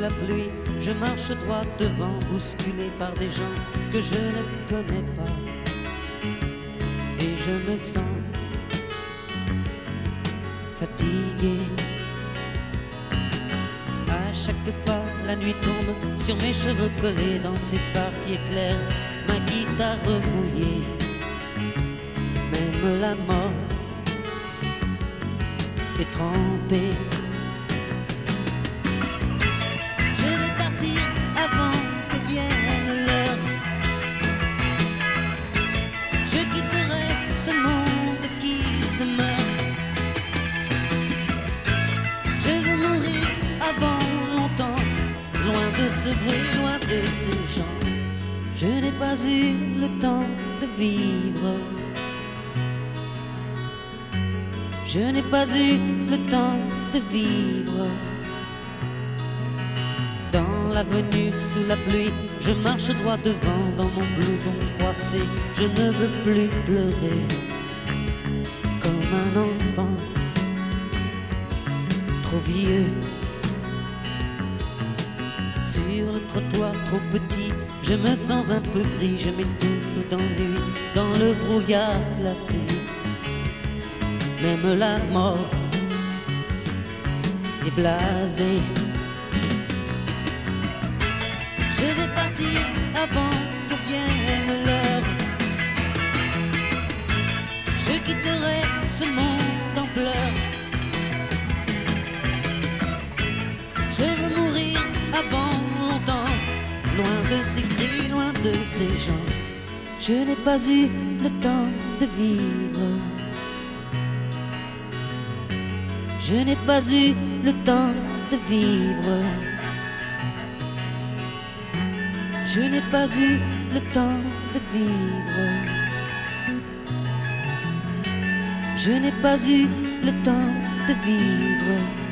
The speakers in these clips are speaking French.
la pluie, je marche droit devant, bousculé par des gens que je ne connais pas. Et je me sens fatigué. À chaque pas, la nuit tombe sur mes cheveux collés dans ces phares qui éclairent ma guitare mouillée. Même la mort est trempée. Je n'ai pas eu le temps de vivre. Dans l'avenue sous la pluie, je marche droit devant dans mon blouson froissé. Je ne veux plus pleurer comme un enfant trop vieux. Sur le trottoir trop petit, je me sens un peu gris, je m'étouffe d'ennui dans le brouillard glacé. Même la mort est blasée. Je vais partir avant que vienne l'heure. Je quitterai ce monde en pleurs. Je veux mourir avant longtemps, loin de ces cris, loin de ces gens. Je n'ai pas eu le temps de vivre. Je n'ai pas eu le temps de vivre. Je n'ai pas eu le temps de vivre. Je n'ai pas eu le temps de vivre.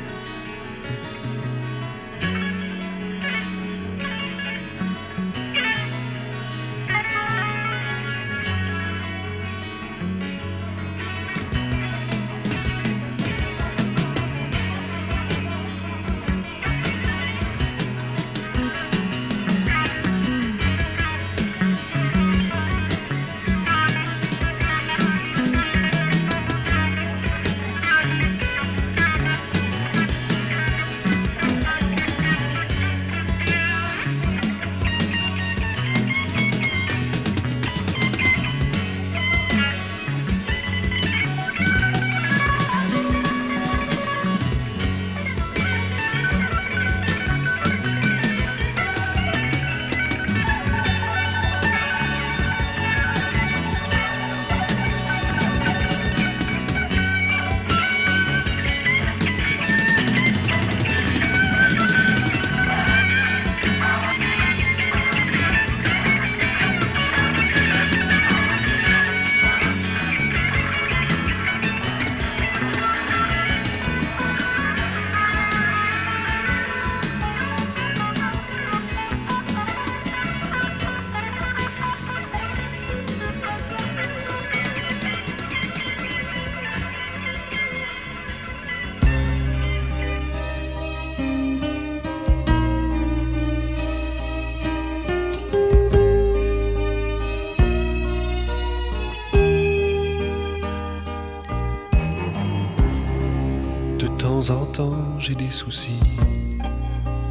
J'ai des soucis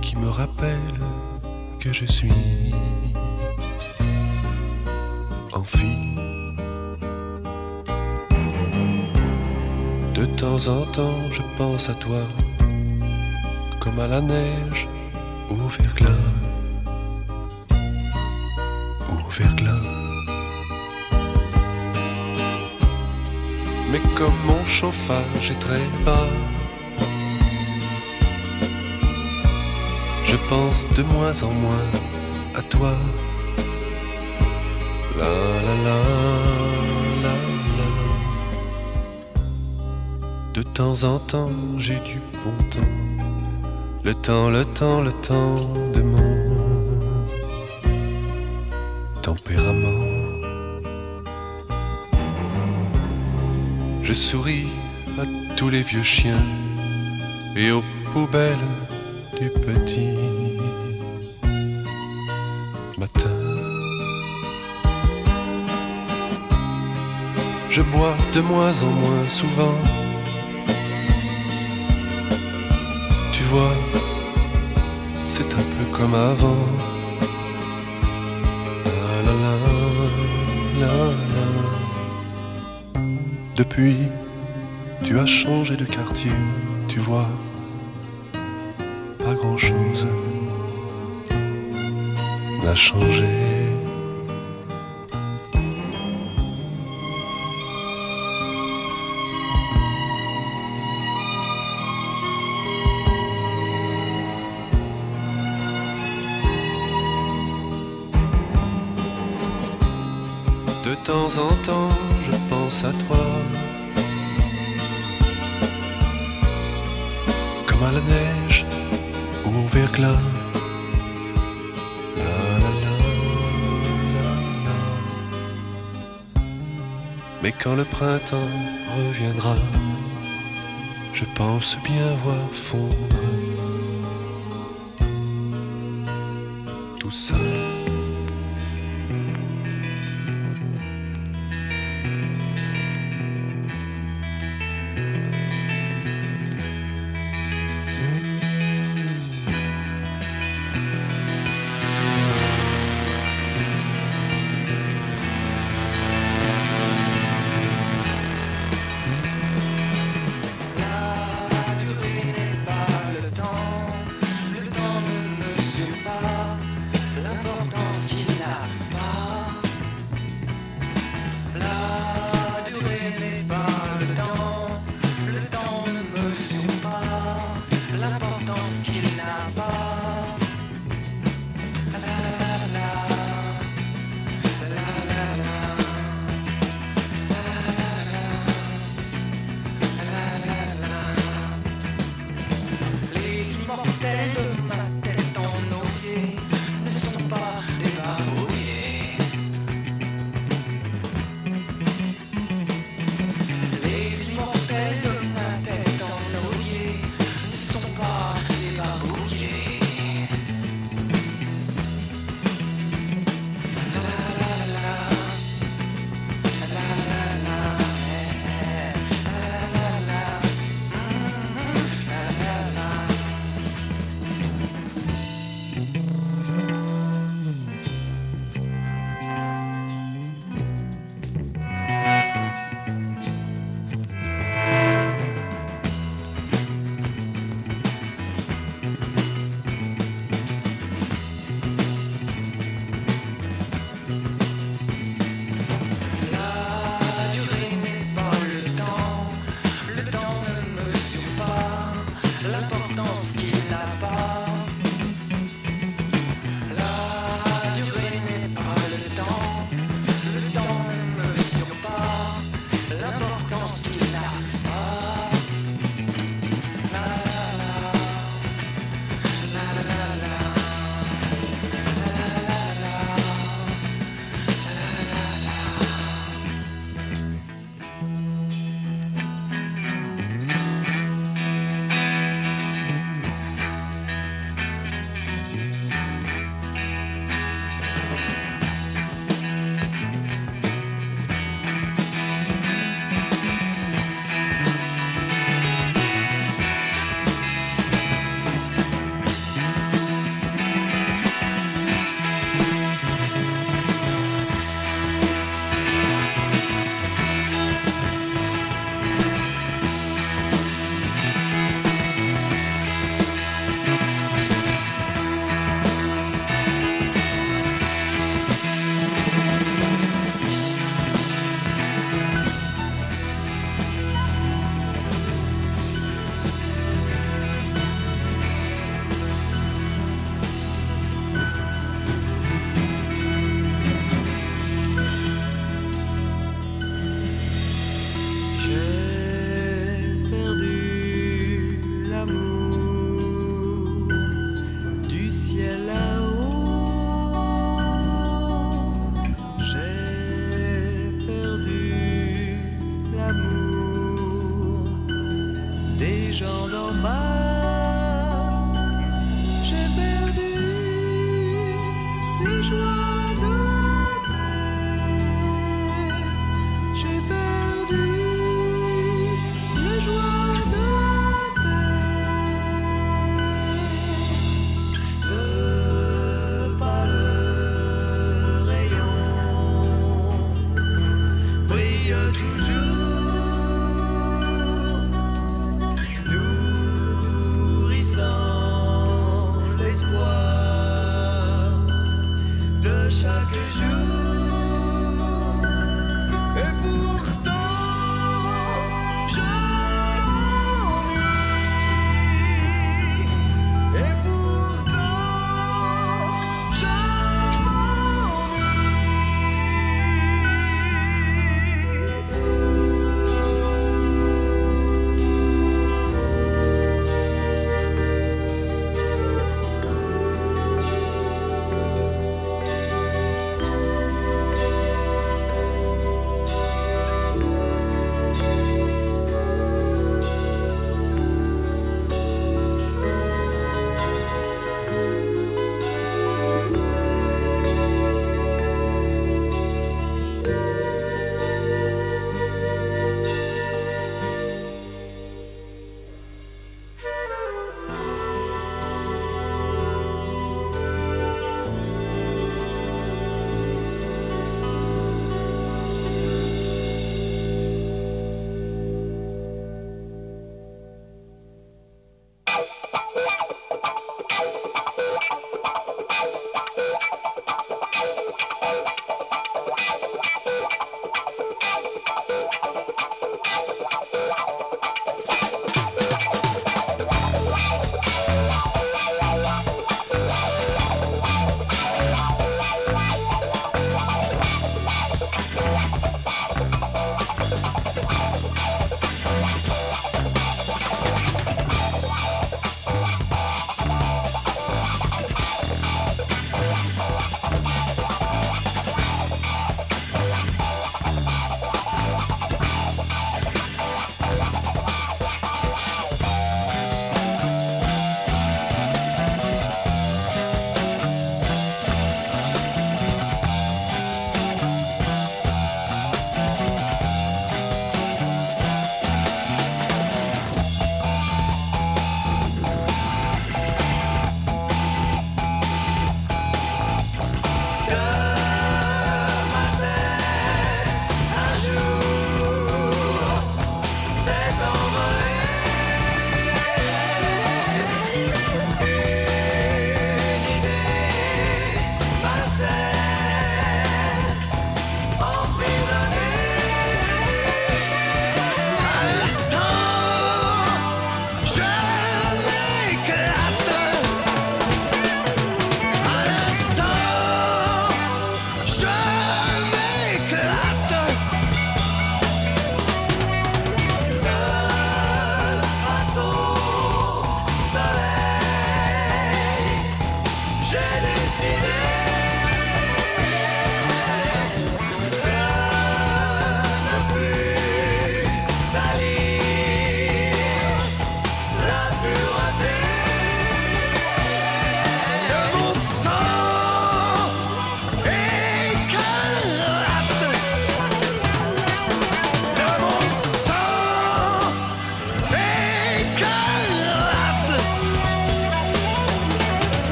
qui me rappellent que je suis en fille. De temps en temps, je pense à toi comme à la neige au verglas. Au verglas. Mais comme mon chauffage est très bas, je pense de moins en moins à toi. La la la la la. De temps en temps, j'ai du bon temps. Le temps, le temps, le temps de mon tempérament. Je souris à tous les vieux chiens et aux poubelles du petit. Je bois de moins en moins souvent. Tu vois, c'est un peu comme avant. Depuis, tu as changé de quartier, tu vois, pas grand chose n'a changé. Temps en temps, je pense à toi. Comme à la neige ou au verglas. Mais quand le printemps reviendra, je pense bien voir fondre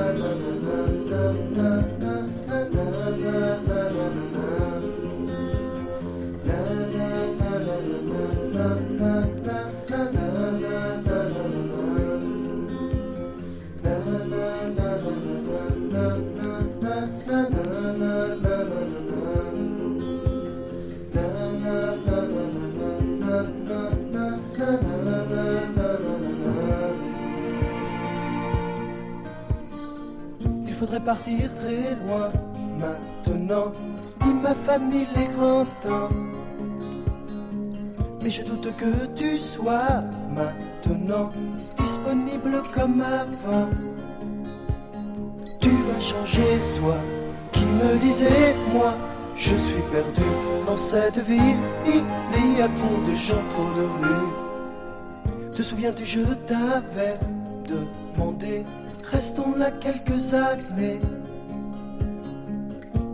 na na na na na faudrait partir très loin maintenant, dit ma famille les grands temps. Mais je doute que tu sois maintenant disponible comme avant. Tu vas changer, toi qui me disais, moi, je suis perdu dans cette ville. Il y a trop de gens, trop de rues. Te souviens-tu, je t'avais demandé, restons là quelques années.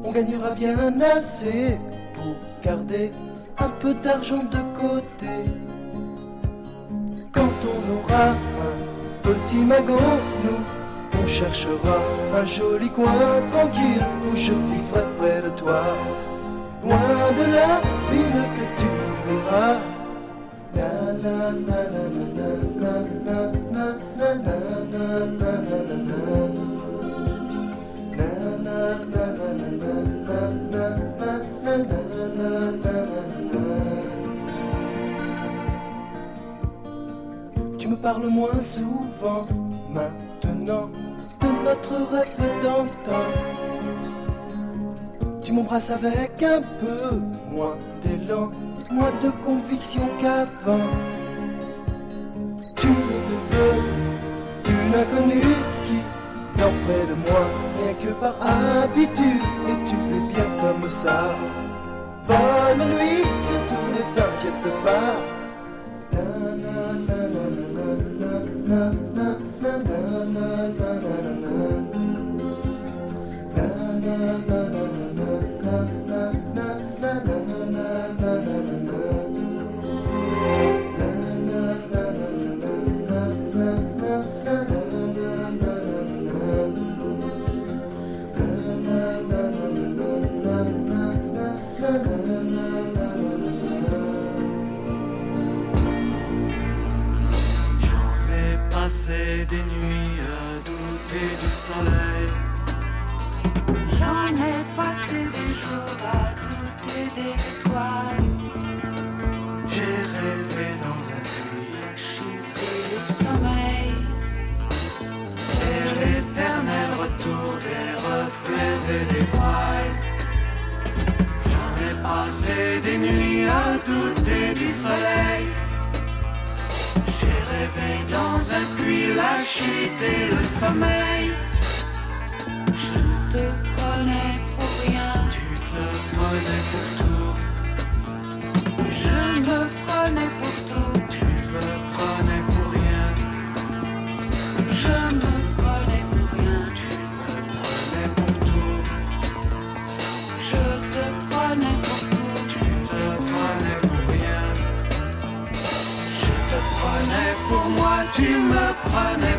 On gagnera bien assez pour garder un peu d'argent de côté. Quand on aura un petit magot, nous, on cherchera un joli coin tranquille où je vivrai près de toi. Loin de la ville que tu oublieras. Tu me parles moins souvent maintenant de notre rêve d'antan. Tu m'embrasses avec un peu moins d'élan, moins de conviction qu'avant. Tu es devenue une inconnue qui dort près de moi, rien que par habitude, et tu es bien comme ça. Bonne nuit, surtout ne t'inquiète pas. La ai passé des nuits à douter du soleil. J'en ai passé des jours à douter des étoiles, J'ai rêvé dans un puits chuter le sommeil. vers l'éternel retour des reflets et des voiles. J'en ai passé des nuits à douter du soleil. J'ai rêvé dans un puits la chute et le sommeil. Je te prenais pour rien, Tu te prenais pour tout, je me prenais pour tout, tu me prenais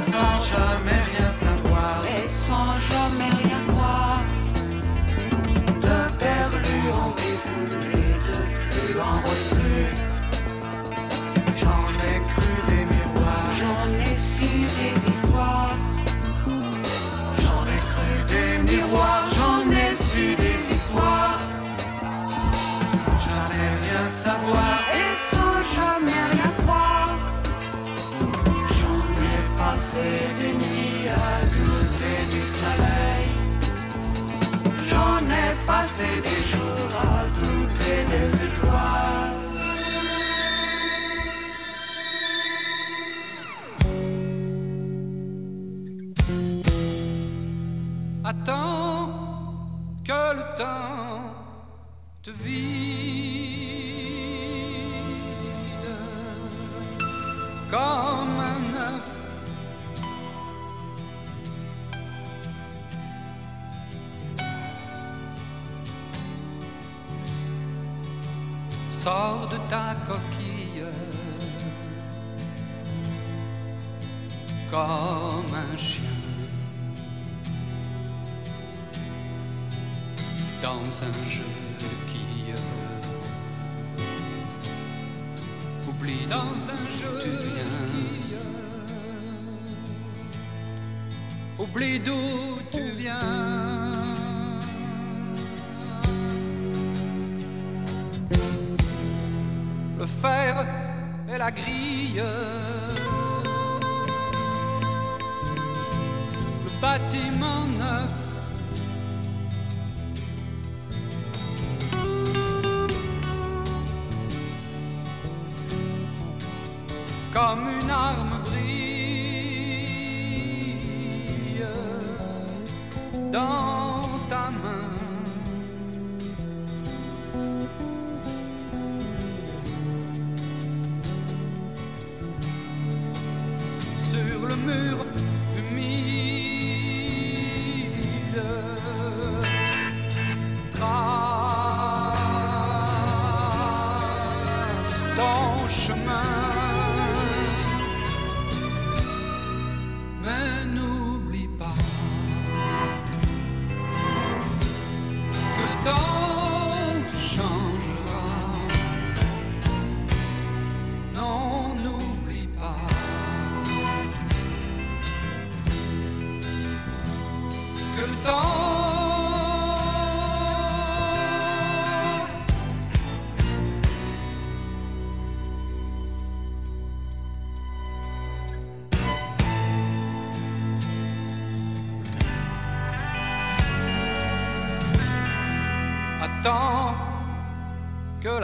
sans jamais rien savoir. et sans jamais rien passer des jours à douter des étoiles. Attends que le temps te vide. Quand de ta coquille. Comme un chien. Dans un jeu qui oublie dans un jeu tu viens. Qui, oublie d'où tu viens. grille. Le bâtiment neuf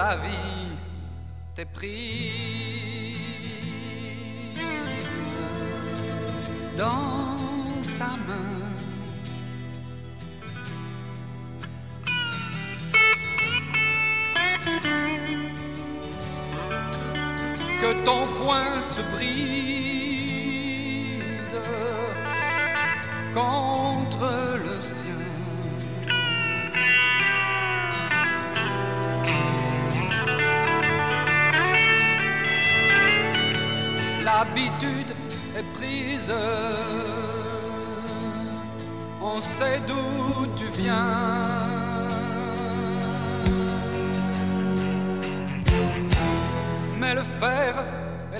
ta vie, t'es pris.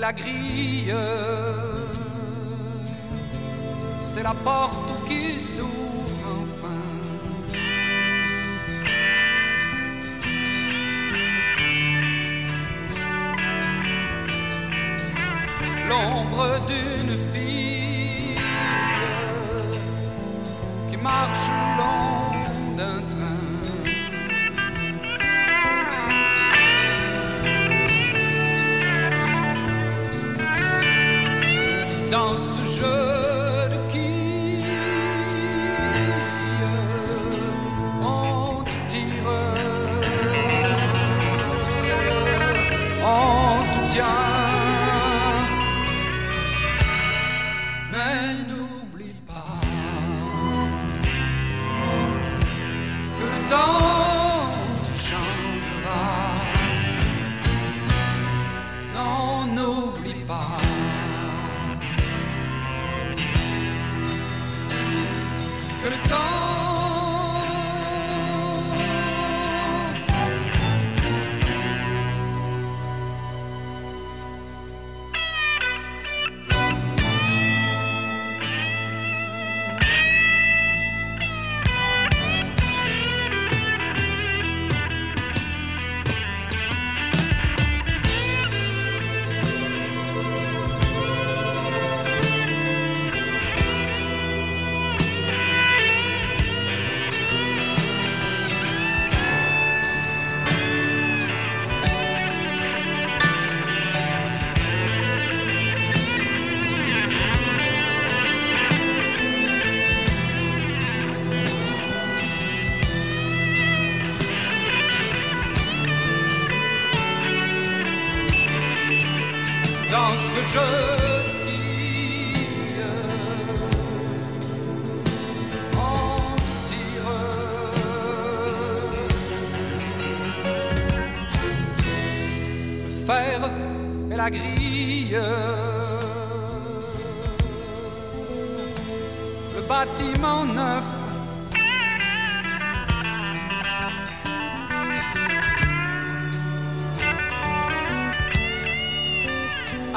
la grille, c'est la porte qui s'ouvre.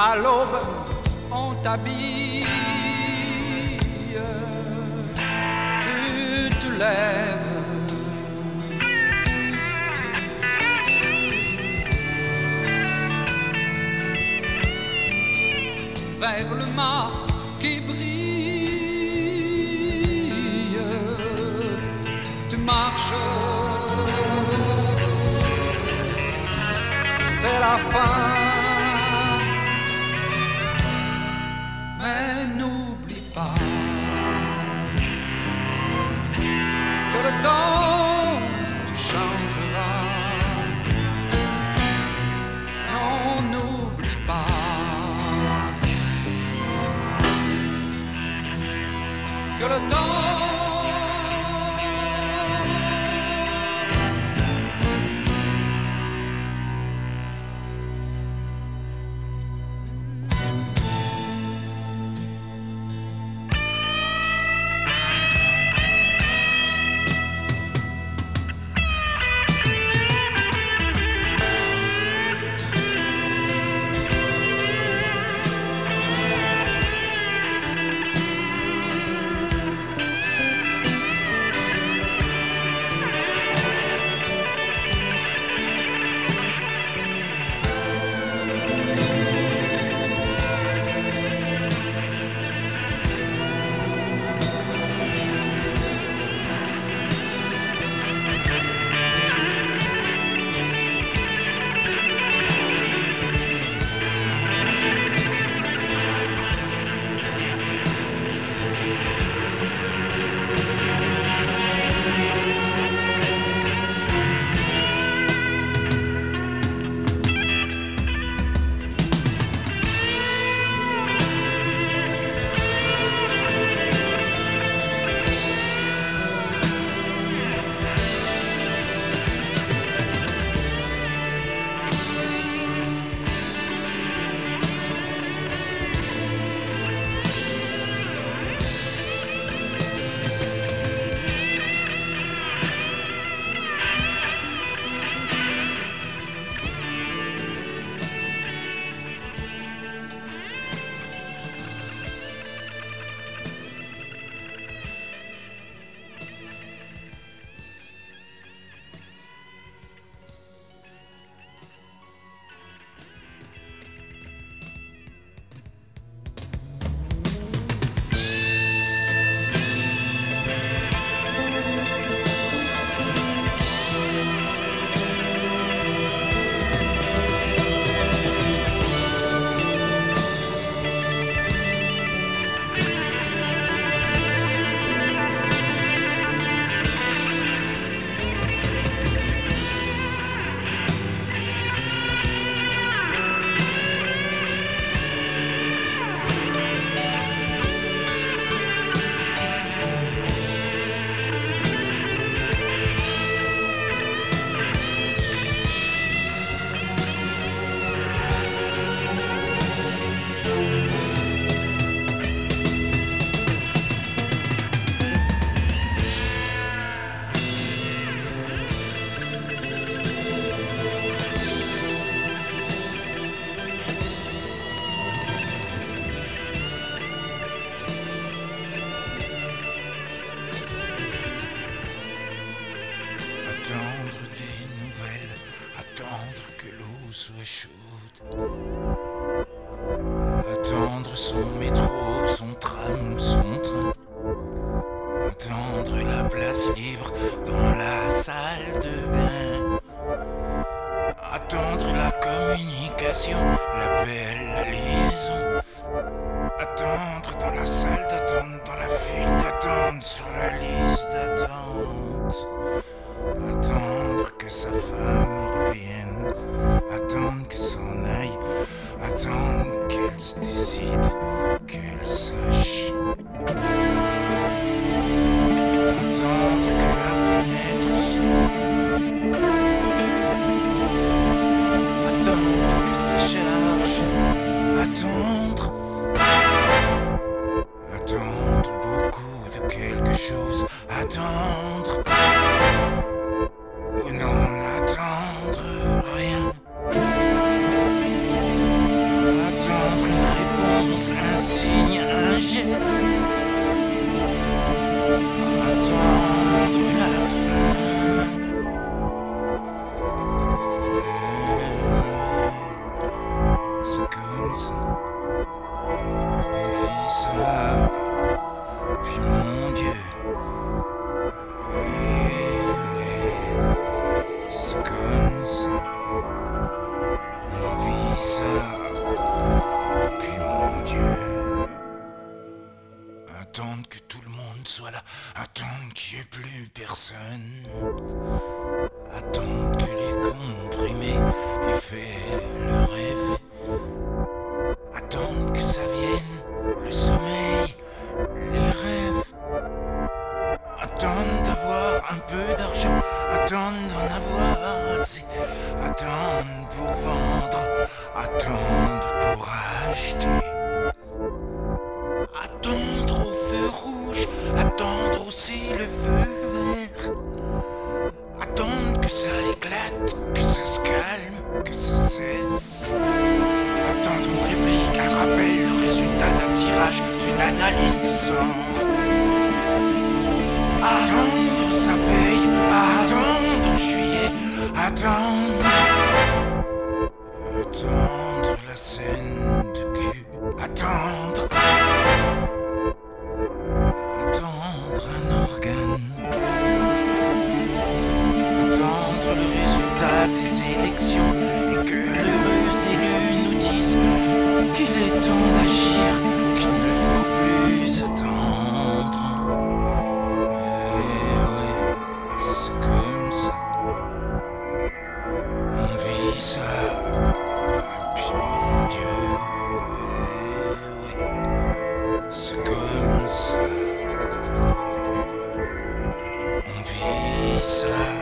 à l'aube, on t'habille. Tu te lèves. Vers le mât qui brille, tu marches. C'est la fin. Pensa.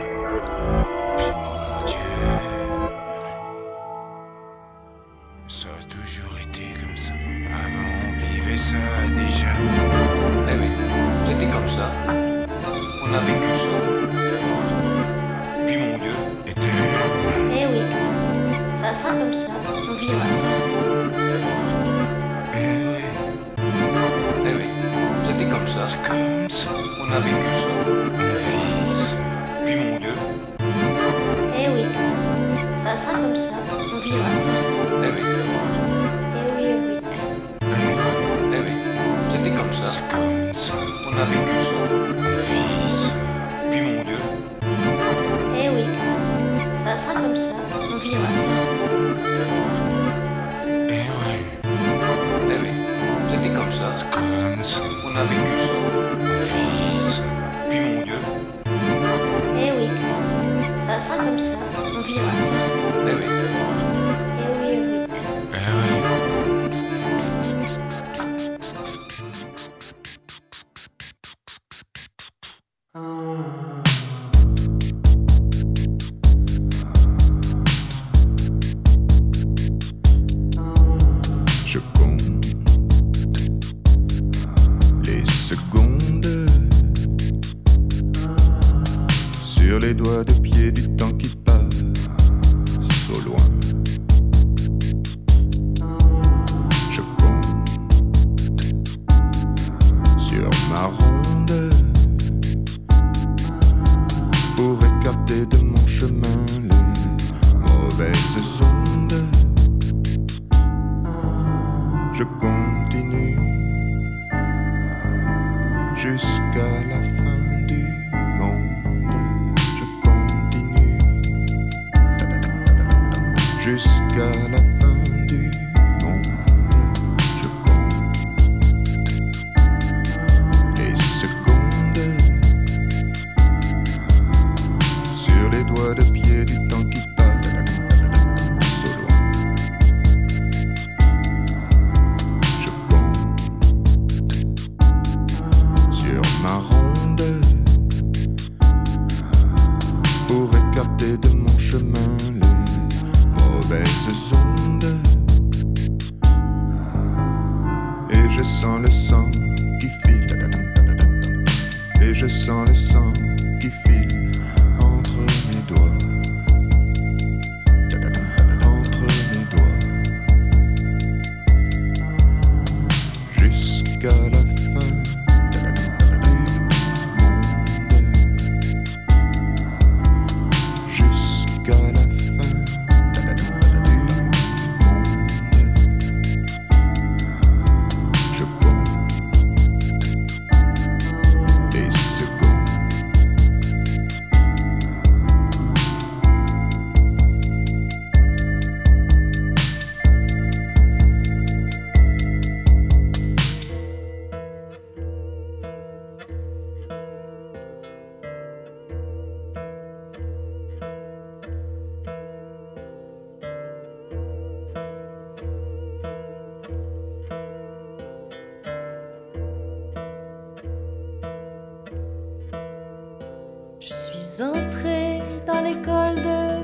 magical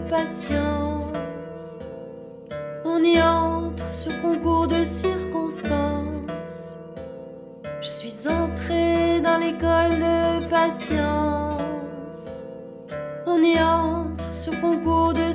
patience. On y entre sur concours de circonstances. Je suis entrée dans l'école de patience. On y entre sur concours de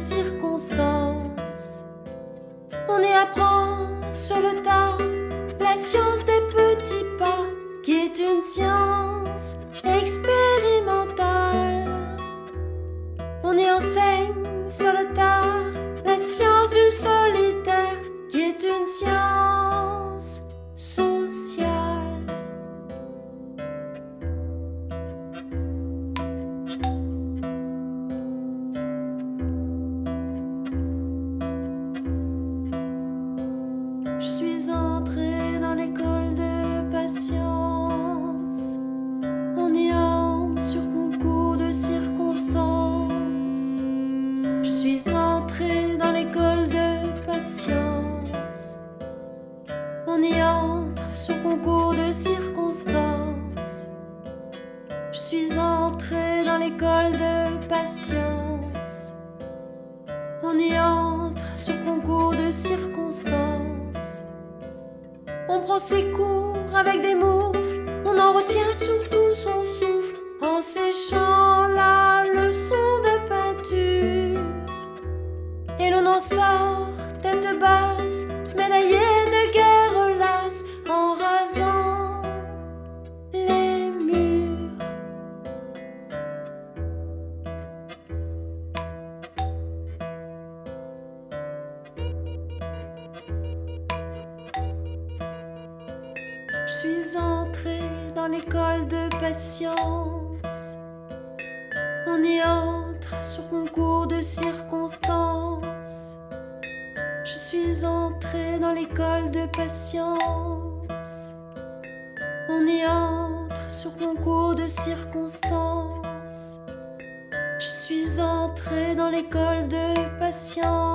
l'école de patience. On y entre sur concours de circonstances. Je suis entrée dans l'école de patience. On y entre sur concours de circonstances. Je suis entrée dans l'école de patience.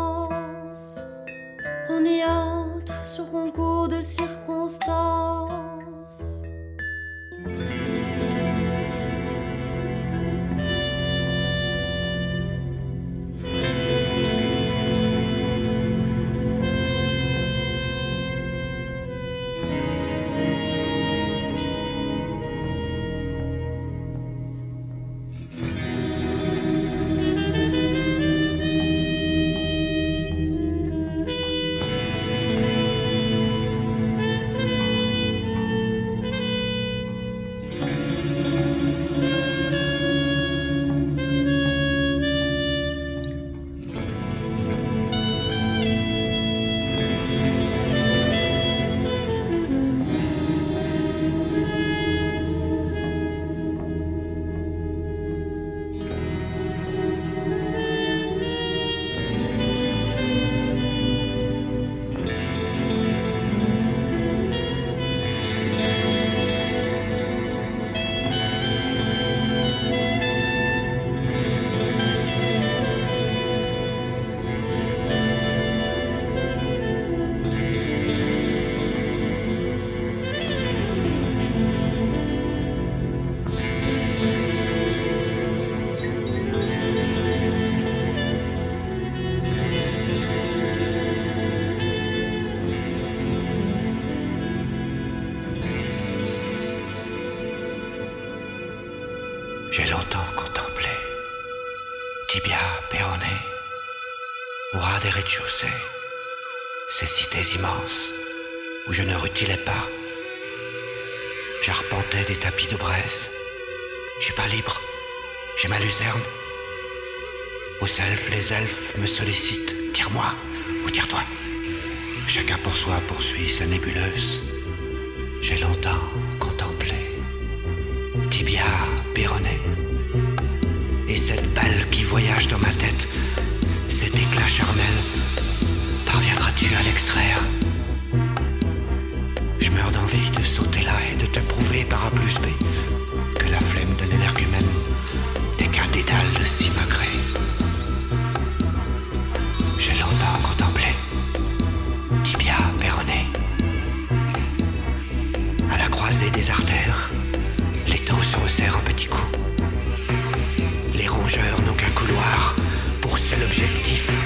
Où je ne rutilais pas. J'arpentais des tapis de braise. Je suis pas libre. J'ai ma luzerne. Aux elfes, les elfes me sollicitent. Tire-moi ou tire-toi. Chacun pour soi poursuit sa nébuleuse. J'ai longtemps contemplé. Tibia péroné. Et cette balle qui voyage dans ma tête, cet éclat charnel, parviendras-tu à l'extraire? Te prouver par A plus B que la flemme de l'énergumène n'est qu'un dédale de simagrée. J'ai longtemps contemplé tibia péroné. À la croisée des artères, les taux se resserrent en petits coups. Les rongeurs n'ont qu'un couloir pour seul objectif,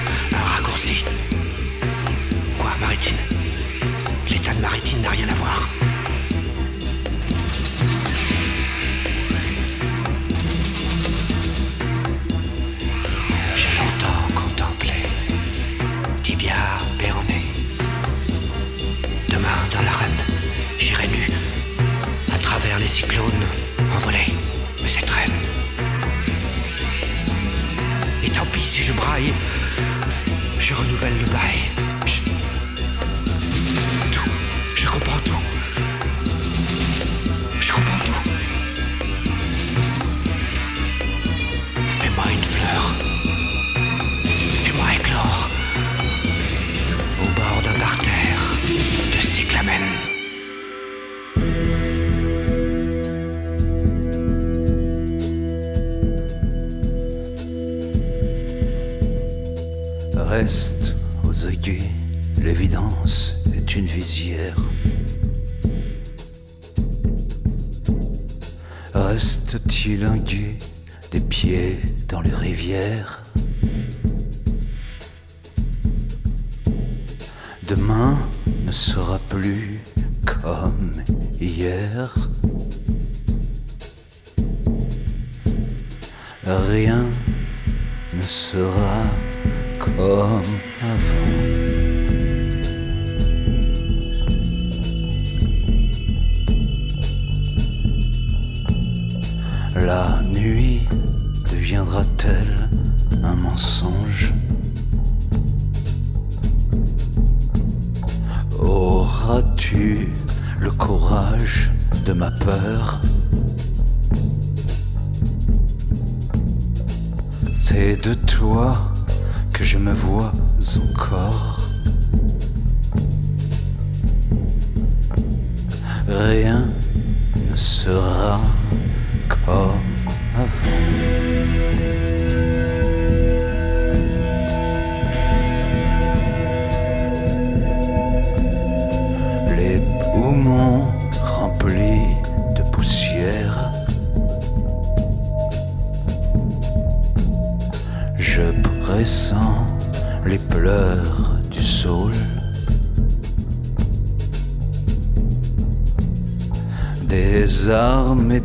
Rien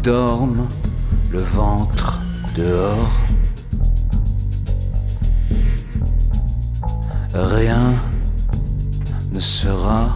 dorment, le ventre dehors. Rien ne sera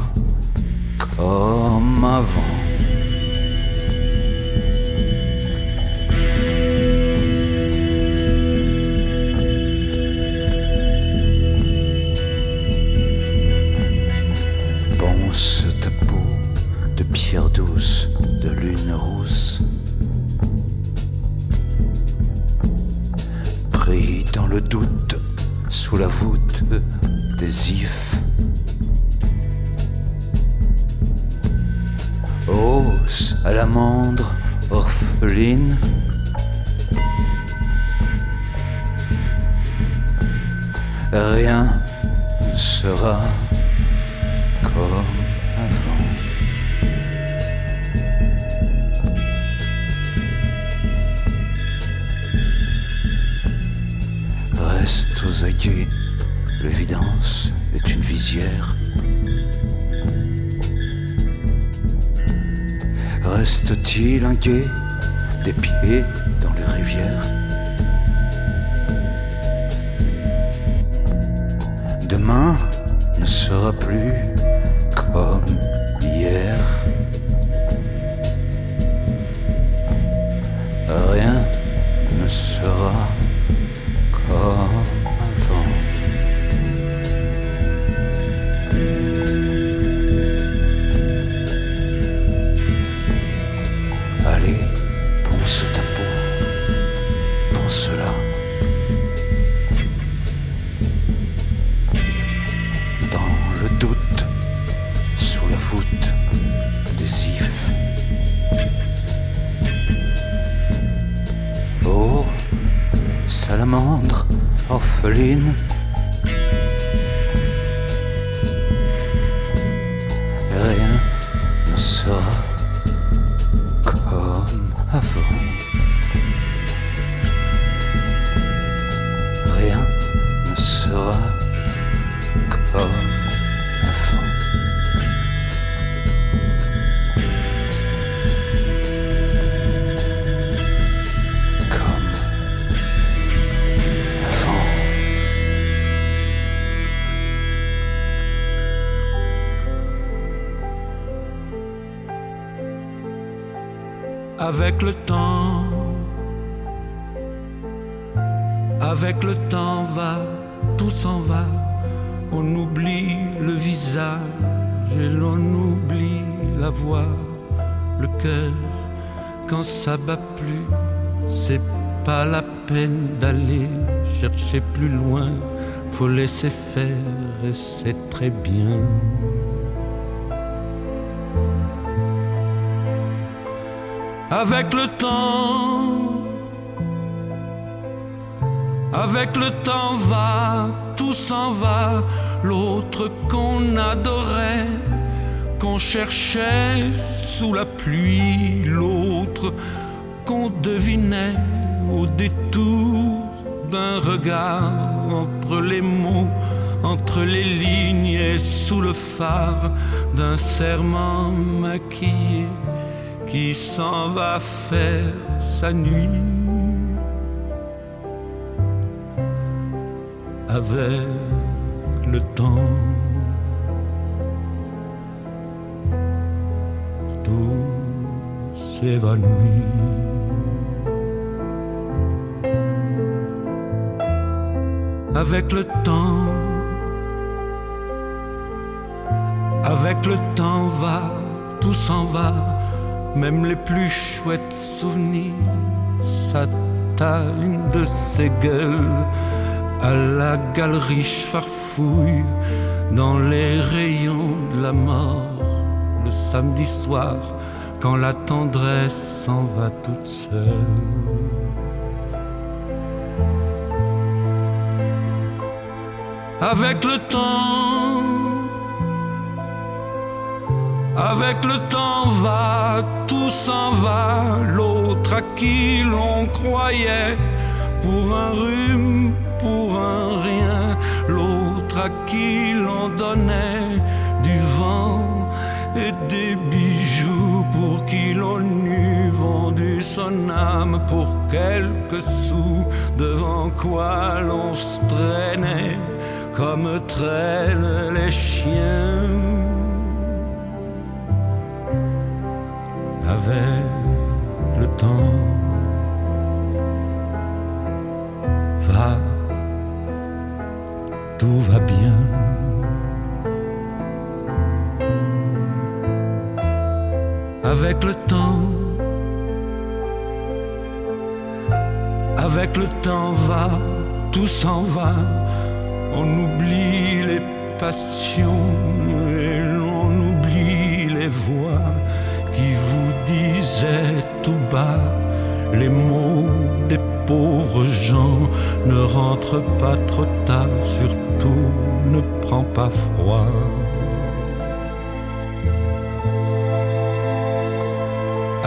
Reste-t-il un des pieds dans les rivières? Demain ne sera plus comme ça bat plus, c'est pas la peine d'aller chercher plus loin. Faut laisser faire et c'est très bien. avec le temps. Avec le temps va, tout s'en va, l'autre qu'on adorait, qu'on cherchait sous la pluie, l'autre qu'on devinait au détour d'un regard entre les mots, entre les lignes et sous le phare d'un serment maquillé qui s'en va faire sa nuit avec le temps. Avec le temps, avec le temps va, tout s'en va. Même les plus chouettes souvenirs s'atteignent de ses gueules. À la galerie farfouille dans les rayons de la mort le samedi soir quand la tendresse s'en va toute seule. Avec le temps, avec le temps va, tout s'en va, l'autre à qui l'on croyait pour un rhume, pour un rien, l'autre à qui l'on donnait du vent et des bijoux pour qui eût vendu son âme pour quelques sous, devant quoi l'on se traînait comme traînent les chiens. avec le temps. Va, tout va bien. Avec le temps, avec le temps va, tout s'en va. On oublie les passions et l'on oublie les voix qui vous disait tout bas les mots des pauvres gens. Ne rentre pas trop tard, surtout ne prends pas froid.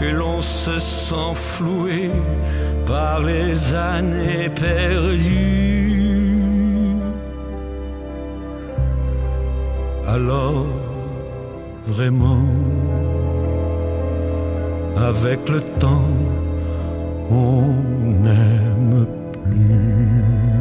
et l'on se sent floué par les années perdues. Alors vraiment avec le temps on n'aime plus.